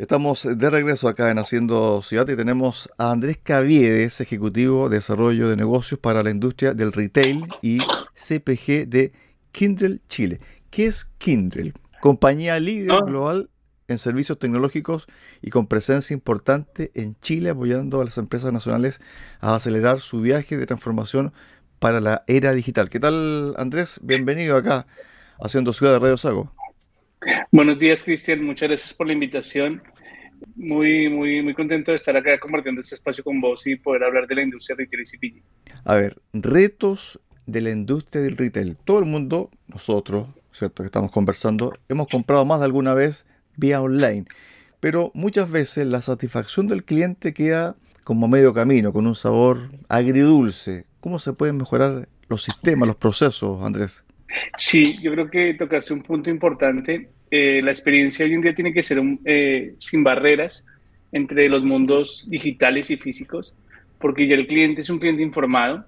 Estamos de regreso acá en Haciendo Ciudad y tenemos a Andrés Caviedes, ejecutivo de desarrollo de negocios para la industria del retail y CPG de Kindrel Chile. ¿Qué es Kindrel? Compañía líder ah. global en servicios tecnológicos y con presencia importante en Chile, apoyando a las empresas nacionales a acelerar su viaje de transformación para la era digital. ¿Qué tal, Andrés? Bienvenido acá, Haciendo Ciudad de Radio Sago. Buenos días, Cristian. Muchas gracias por la invitación. Muy, muy, muy contento de estar acá compartiendo este espacio con vos y poder hablar de la industria retail y CPG. A ver, retos de la industria del retail. Todo el mundo, nosotros, ¿cierto? Que estamos conversando, hemos comprado más de alguna vez vía online. Pero muchas veces la satisfacción del cliente queda como medio camino, con un sabor agridulce. ¿Cómo se pueden mejorar los sistemas, los procesos, Andrés? Sí, yo creo que tocaste un punto importante. Eh, la experiencia hoy en día tiene que ser eh, sin barreras entre los mundos digitales y físicos, porque ya el cliente es un cliente informado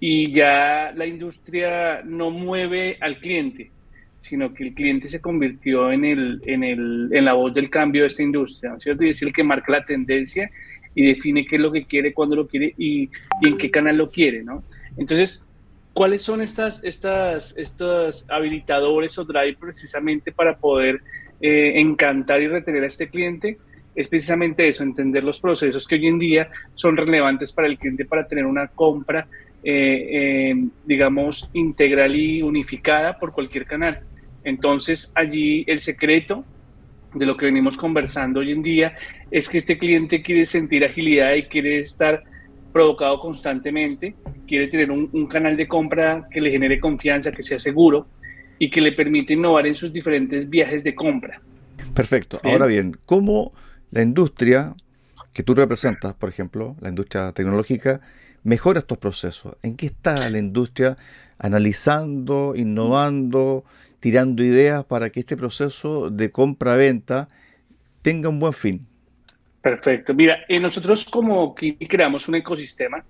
y ya la industria no mueve al cliente, sino que el cliente se convirtió en, el, en, el, en la voz del cambio de esta industria, ¿no cierto? Y es el que marca la tendencia y define qué es lo que quiere, cuándo lo quiere y en qué canal lo quiere, ¿no? Entonces, ¿Cuáles son estas, estas, estos habilitadores o drive precisamente para poder eh, encantar y retener a este cliente? Es precisamente eso, entender los procesos que hoy en día son relevantes para el cliente para tener una compra, eh, eh, digamos, integral y unificada por cualquier canal. Entonces, allí el secreto de lo que venimos conversando hoy en día es que este cliente quiere sentir agilidad y quiere estar provocado constantemente, quiere tener un, canal de compra que le genere confianza, que sea seguro y que le permite innovar en sus diferentes viajes de compra. Perfecto. Ahora bien, ¿cómo la industria que tú representas, por ejemplo, la industria tecnológica, mejora estos procesos? ¿En qué está la industria analizando, innovando, tirando ideas para que este proceso de compra-venta tenga un buen fin? Perfecto. Mira, eh, nosotros como que creamos un ecosistema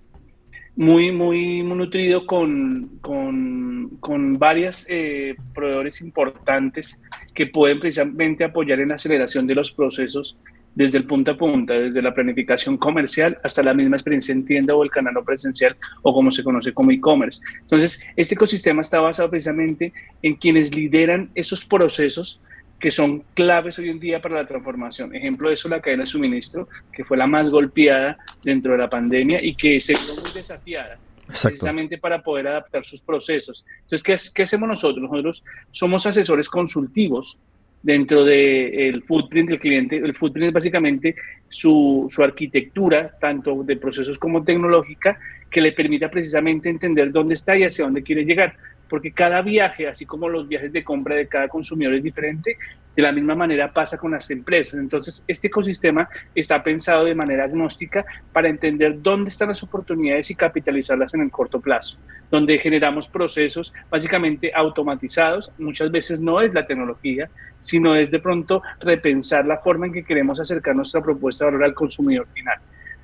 muy, muy, nutrido con, con, varios eh, proveedores importantes que pueden precisamente apoyar en la aceleración de los procesos desde el punto a punta, desde la planificación comercial hasta la misma experiencia en tienda o el canal no presencial o como se conoce como e-commerce. Entonces, este ecosistema está basado precisamente en quienes lideran esos procesos que son claves hoy en día para la transformación. Ejemplo de eso, la cadena de suministro, que fue la más golpeada dentro de la pandemia y que se vio muy desafiada. precisamente para poder adaptar sus procesos. Entonces, ¿qué, ¿qué, hacemos nosotros? Nosotros somos asesores consultivos dentro del footprint del cliente. El footprint es básicamente su, su, arquitectura, tanto de procesos como tecnológica, que le permita precisamente entender dónde está y hacia dónde quiere llegar porque cada viaje, así como los viajes de compra de cada consumidor es diferente, de la misma manera pasa con las empresas. Entonces, este ecosistema está pensado de manera agnóstica para entender dónde están las oportunidades y capitalizarlas en el corto plazo, donde generamos procesos básicamente automatizados. Muchas veces no es la tecnología, sino es de pronto repensar la forma en que queremos acercar nuestra propuesta de valor al consumidor final,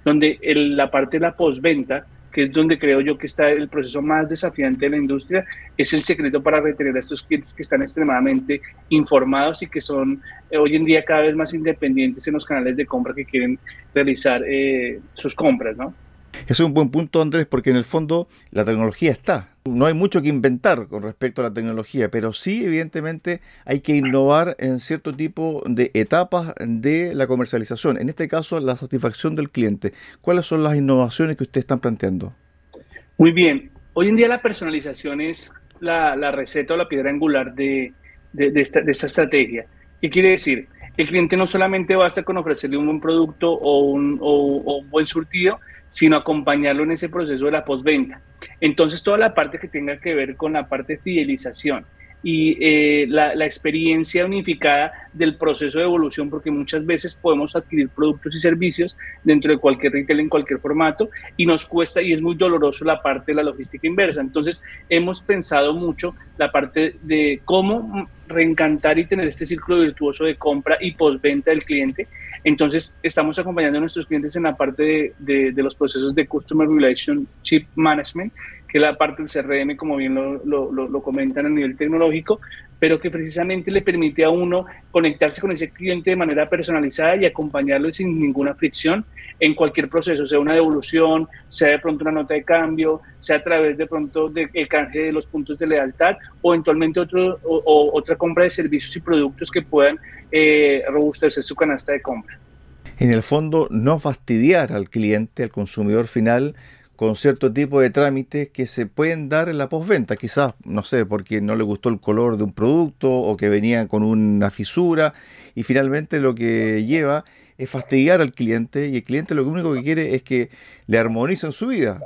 donde la parte de la postventa que es donde creo yo que está el proceso más desafiante de la industria, es el secreto para retener a estos clientes que están extremadamente informados y que son eh, hoy en día cada vez más independientes en los canales de compra que quieren realizar eh, sus compras, ¿no? Ese es un buen punto, Andrés, porque en el fondo la tecnología está. No hay mucho que inventar con respecto a la tecnología, pero sí, evidentemente, hay que innovar en cierto tipo de etapas de la comercialización. En este caso, la satisfacción del cliente. ¿Cuáles son las innovaciones que ustedes están planteando? Muy bien. Hoy en día la personalización es la, receta o la piedra angular de, esta, estrategia. ¿Qué quiere decir? El cliente no solamente basta con ofrecerle un buen producto o un, o un buen surtido, sino acompañarlo en ese proceso de la postventa. Entonces, toda la parte que tenga que ver con la parte de fidelización y eh, la, experiencia unificada del proceso de evolución, porque muchas veces podemos adquirir productos y servicios dentro de cualquier retail en cualquier formato y nos cuesta y es muy doloroso la parte de la logística inversa. Entonces, hemos pensado mucho la parte de cómo reencantar y tener este círculo virtuoso de compra y postventa del cliente entonces, estamos acompañando a nuestros clientes en la parte de, los procesos de Customer Relationship Management, que es la parte del CRM, como bien lo, lo, lo comentan a nivel tecnológico, pero que precisamente le permite a uno conectarse con ese cliente de manera personalizada y acompañarlo sin ninguna fricción en cualquier proceso, sea una devolución, sea de pronto una nota de cambio, sea a través de pronto del canje de los puntos de lealtad o eventualmente otro, o, otra compra de servicios y productos que puedan eh, robustecer su canasta de compra. En el fondo, no fastidiar al cliente, al consumidor final, con cierto tipo de trámites que se pueden dar en la postventa, quizás, no sé, porque no le gustó el color de un producto o que venía con una fisura y finalmente lo que lleva es fastidiar al cliente y el cliente lo único que quiere es que le armonicen su vida.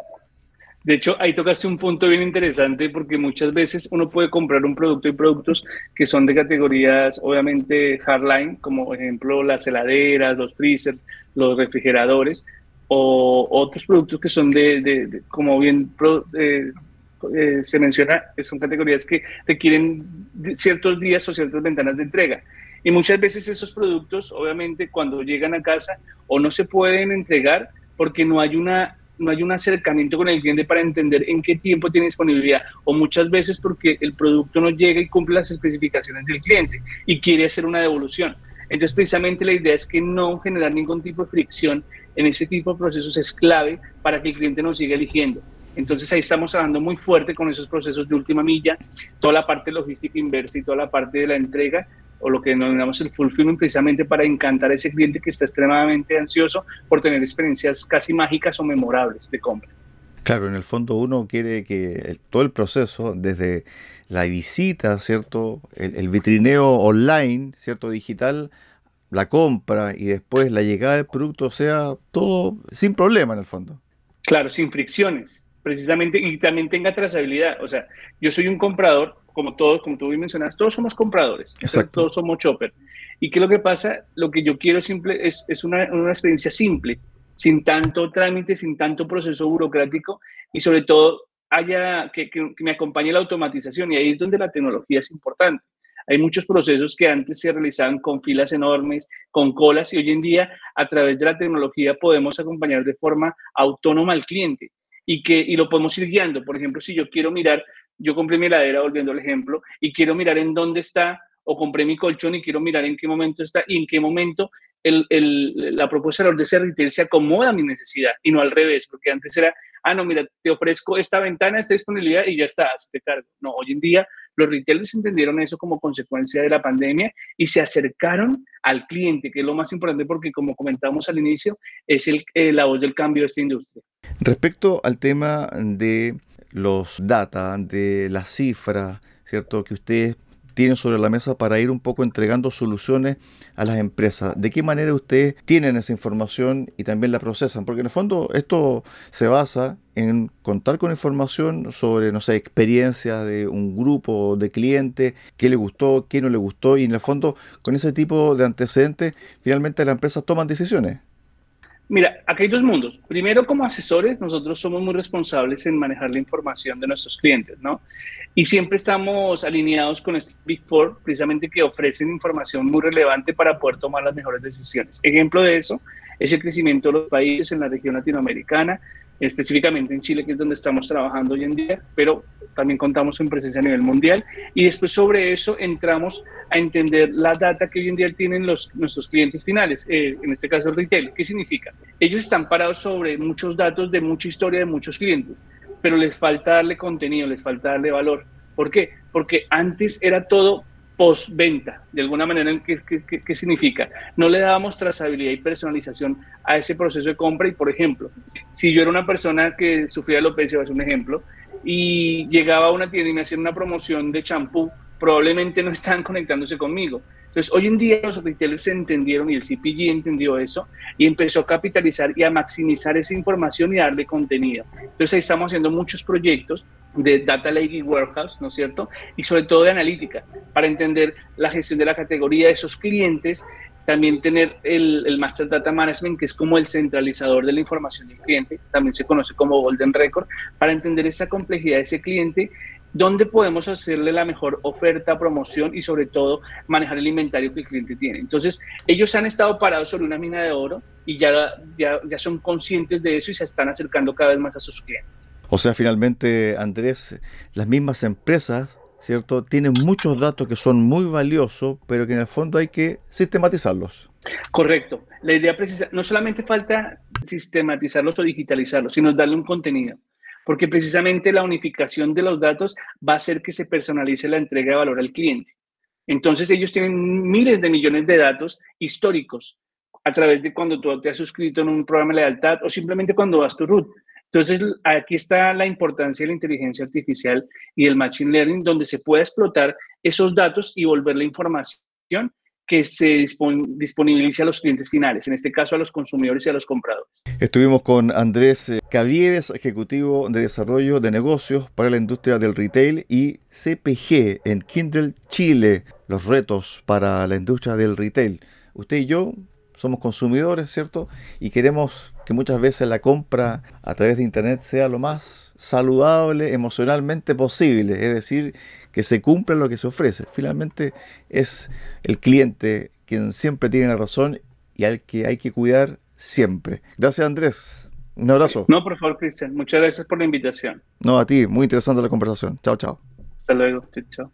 De hecho, ahí tocaste un punto bien interesante porque muchas veces uno puede comprar un producto y productos que son de categorías, obviamente, hardline, como ejemplo las heladeras, los freezers, los refrigeradores, o otros productos que son de, como bien eh, se menciona, son categorías que requieren ciertos días o ciertas ventanas de entrega. Y muchas veces esos productos, obviamente, cuando llegan a casa o no se pueden entregar porque no hay una no hay un acercamiento con el cliente para entender en qué tiempo tiene disponibilidad o muchas veces porque el producto no llega y cumple las especificaciones del cliente y quiere hacer una devolución. Entonces, precisamente la idea es que no generar ningún tipo de fricción en ese tipo de procesos es clave para que el cliente nos siga eligiendo. Entonces ahí estamos trabajando muy fuerte con esos procesos de última milla, toda la parte logística inversa y toda la parte de la entrega o lo que denominamos el fulfillment precisamente para encantar a ese cliente que está extremadamente ansioso por tener experiencias casi mágicas o memorables de compra. Claro, en el fondo uno quiere que todo el proceso, desde la visita, ¿cierto? El, el, vitrineo online, ¿cierto? Digital, la compra y después la llegada del producto sea todo sin problema en el fondo. Claro, sin fricciones, precisamente, y también tenga trazabilidad. O sea, yo soy un comprador, como todos, como tú mencionas, todos somos compradores, todos somos chopper. ¿Y qué es lo que pasa? Lo que yo quiero simple es, es una, una experiencia simple, sin tanto trámite, sin tanto proceso burocrático y sobre todo haya que, me acompañe la automatización y ahí es donde la tecnología es importante. Hay muchos procesos que antes se realizaban con filas enormes, con colas y hoy en día a través de la tecnología podemos acompañar de forma autónoma al cliente y que y lo podemos ir guiando. Por ejemplo, si yo quiero mirar, yo compré mi heladera, volviendo al ejemplo, y quiero mirar en dónde está o compré mi colchón y quiero mirar en qué momento está y en qué momento el, el, la propuesta de ese retail se acomoda a mi necesidad y no al revés, porque antes era, ah, no, mira, te ofrezco esta ventana, esta disponibilidad y ya está, te cargo. No, hoy en día los retailers entendieron eso como consecuencia de la pandemia y se acercaron al cliente, que es lo más importante porque, como comentamos al inicio, es el, eh, la voz del cambio de esta industria. Respecto al tema de los data, de las cifras, ¿cierto? Que ustedes tienen sobre la mesa para ir un poco entregando soluciones a las empresas. ¿De qué manera ustedes tienen esa información y también la procesan? Porque en el fondo esto se basa en contar con información sobre, no sé, experiencias de un grupo de clientes, qué le gustó, qué no le gustó, y en el fondo con ese tipo de antecedentes finalmente las empresas toman decisiones. Mira, aquí hay dos mundos. Primero, como asesores, nosotros somos muy responsables en manejar la información de nuestros clientes, ¿no? Y siempre estamos alineados con este Big Four, precisamente que ofrecen información muy relevante para poder tomar las mejores decisiones. Ejemplo de eso es el crecimiento de los países en la región latinoamericana, específicamente en Chile, que es donde estamos trabajando hoy en día, pero también contamos con presencia a nivel mundial. Y después sobre eso entramos a entender la data que hoy en día tienen los, nuestros clientes finales, eh, en este caso el retail. ¿Qué significa? Ellos están parados sobre muchos datos de mucha historia de muchos clientes, pero les falta darle contenido, les falta darle valor. ¿Por qué? Porque antes era todo postventa, de alguna manera, ¿qué, significa? No le dábamos trazabilidad y personalización a ese proceso de compra y, por ejemplo, si yo era una persona que sufría alopecia, va a un ejemplo, y llegaba a una tienda y me hacían una promoción de champú, probablemente no estaban conectándose conmigo. Entonces, hoy en día los retailers entendieron y el CPG entendió eso y empezó a capitalizar y a maximizar esa información y darle contenido. Entonces, ahí estamos haciendo muchos proyectos de Data Lake y Warehouse, ¿no es cierto? Y sobre todo de analítica, para entender la gestión de la categoría de esos clientes, también tener el, el, Master Data Management, que es como el centralizador de la información del cliente, también se conoce como Golden Record, para entender esa complejidad de ese cliente dónde podemos hacerle la mejor oferta, promoción y sobre todo manejar el inventario que el cliente tiene. Entonces, ellos han estado parados sobre una mina de oro y ya, ya, ya son conscientes de eso y se están acercando cada vez más a sus clientes. O sea, finalmente, Andrés, las mismas empresas, ¿cierto? Tienen muchos datos que son muy valiosos, pero que en el fondo hay que sistematizarlos. Correcto. La idea precisa, no solamente falta sistematizarlos o digitalizarlos, sino darle un contenido porque precisamente la unificación de los datos va a hacer que se personalice la entrega de valor al cliente. Entonces ellos tienen miles de millones de datos históricos a través de cuando tú te has suscrito en un programa de lealtad o simplemente cuando vas tu root. Entonces aquí está la importancia de la inteligencia artificial y el machine learning, donde se puede explotar esos datos y volver la información que se disponibilice a los clientes finales, en este caso a los consumidores y a los compradores. Estuvimos con Andrés eh, Caviedes, ejecutivo de desarrollo de negocios para la industria del retail y CPG en Kindle Chile, los retos para la industria del retail. Usted y yo somos consumidores, ¿cierto? Y queremos que muchas veces la compra a través de Internet sea lo más saludable emocionalmente posible, es decir, que se cumpla lo que se ofrece. Finalmente es el cliente quien siempre tiene la razón y al que hay que cuidar siempre. Gracias Andrés. Un abrazo. No, por favor, Cristian. Muchas gracias por la invitación. No, a ti. Muy interesante la conversación. Chao, chao. Hasta luego. Chao.